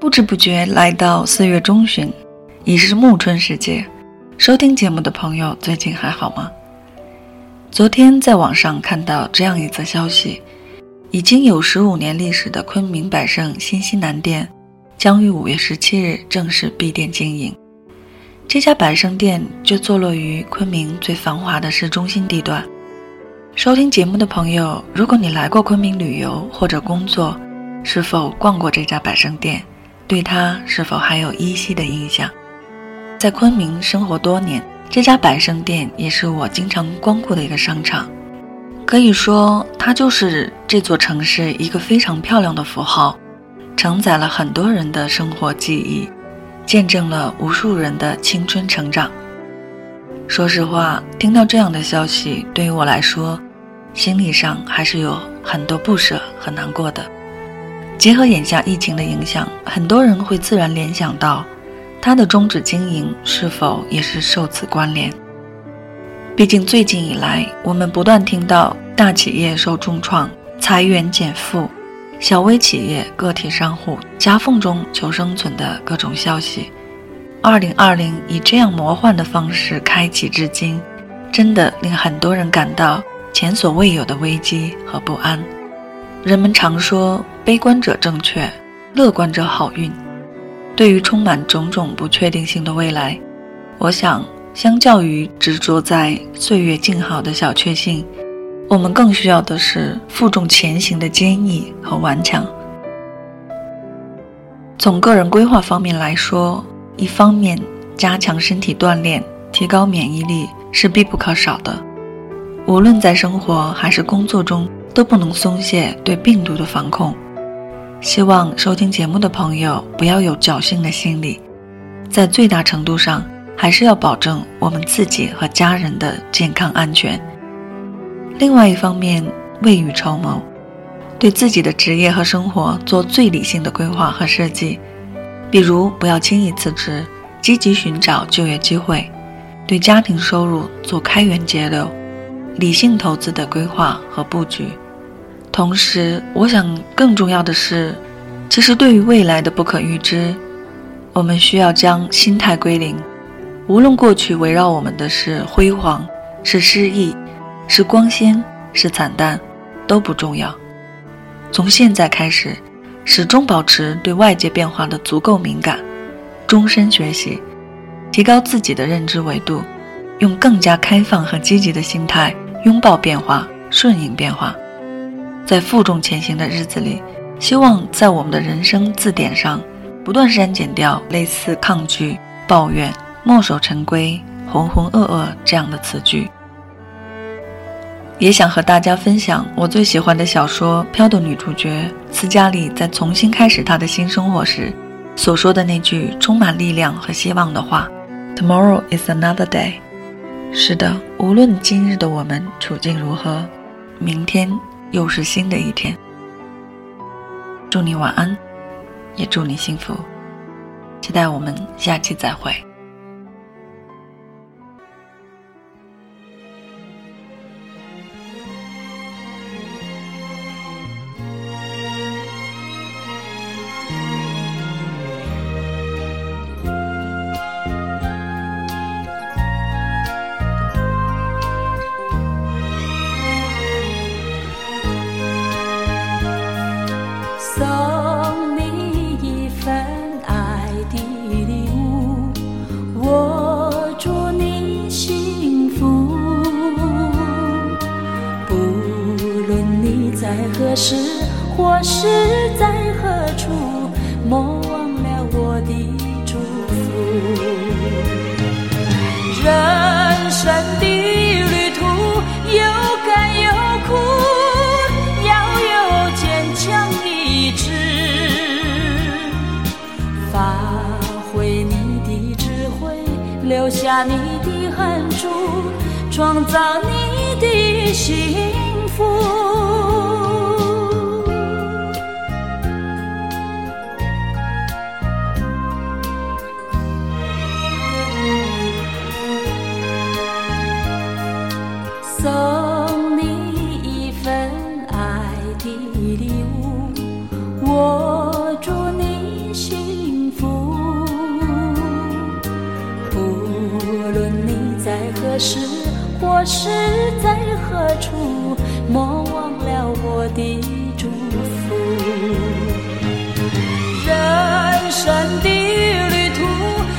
不知不觉来到四月中旬，已是暮春时节。收听节目的朋友最近还好吗？昨天在网上看到这样一则消息：已经有十五年历史的昆明百盛新西南店，将于五月十七日正式闭店经营。这家百盛店就坐落于昆明最繁华的市中心地段。收听节目的朋友，如果你来过昆明旅游或者工作，是否逛过这家百盛店？对他是否还有依稀的印象？在昆明生活多年，这家百盛店也是我经常光顾的一个商场。可以说，它就是这座城市一个非常漂亮的符号，承载了很多人的生活记忆，见证了无数人的青春成长。说实话，听到这样的消息，对于我来说，心理上还是有很多不舍和难过的。结合眼下疫情的影响，很多人会自然联想到，它的终止经营是否也是受此关联？毕竟最近以来，我们不断听到大企业受重创、裁员减负，小微企业、个体商户夹缝中求生存的各种消息。二零二零以这样魔幻的方式开启至今，真的令很多人感到前所未有的危机和不安。人们常说，悲观者正确，乐观者好运。对于充满种种不确定性的未来，我想，相较于执着在岁月静好的小确幸，我们更需要的是负重前行的坚毅和顽强。从个人规划方面来说，一方面加强身体锻炼，提高免疫力是必不可少的。无论在生活还是工作中。都不能松懈对病毒的防控。希望收听节目的朋友不要有侥幸的心理，在最大程度上还是要保证我们自己和家人的健康安全。另外一方面，未雨绸缪，对自己的职业和生活做最理性的规划和设计，比如不要轻易辞职，积极寻找就业机会，对家庭收入做开源节流。理性投资的规划和布局，同时，我想更重要的是，其实对于未来的不可预知，我们需要将心态归零。无论过去围绕我们的是辉煌、是失意、是光鲜、是惨淡，都不重要。从现在开始，始终保持对外界变化的足够敏感，终身学习，提高自己的认知维度，用更加开放和积极的心态。拥抱变化，顺应变化，在负重前行的日子里，希望在我们的人生字典上，不断删减掉类似抗拒、抱怨、墨守成规、浑浑噩噩这样的词句。也想和大家分享我最喜欢的小说《飘》的女主角斯嘉丽在重新开始她的新生活时，所说的那句充满力量和希望的话：“Tomorrow is another day。”是的，无论今日的我们处境如何，明天又是新的一天。祝你晚安，也祝你幸福。期待我们下期再会。送你一份爱的礼物，我祝你幸福。不论你在何时，或是在何处，莫忘了我的祝福。人生的。你的汗珠，创造你的心。是我是在何处？莫忘了我的祝福。人生的旅途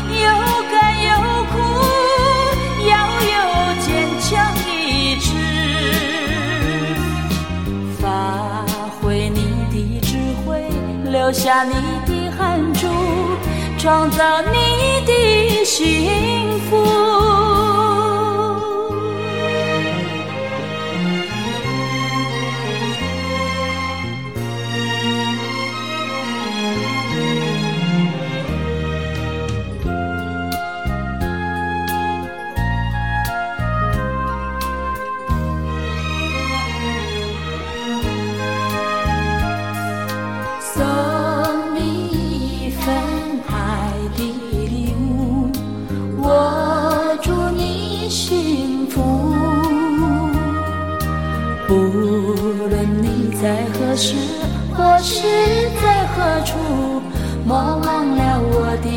有甘有苦，要有坚强意志，发挥你的智慧，留下你的汗珠，创造你的幸福。在何时或是在何处，莫忘了我的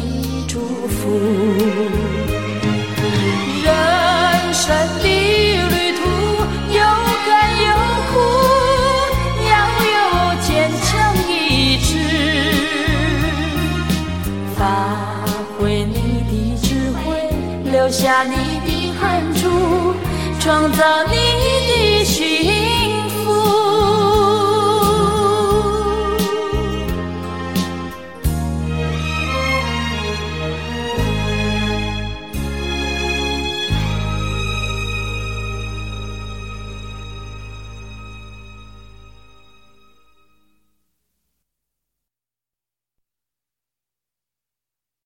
祝福。人生的旅途有甘有苦，要有坚强意志，发挥你的智慧，留下你的汗珠，创造你的心。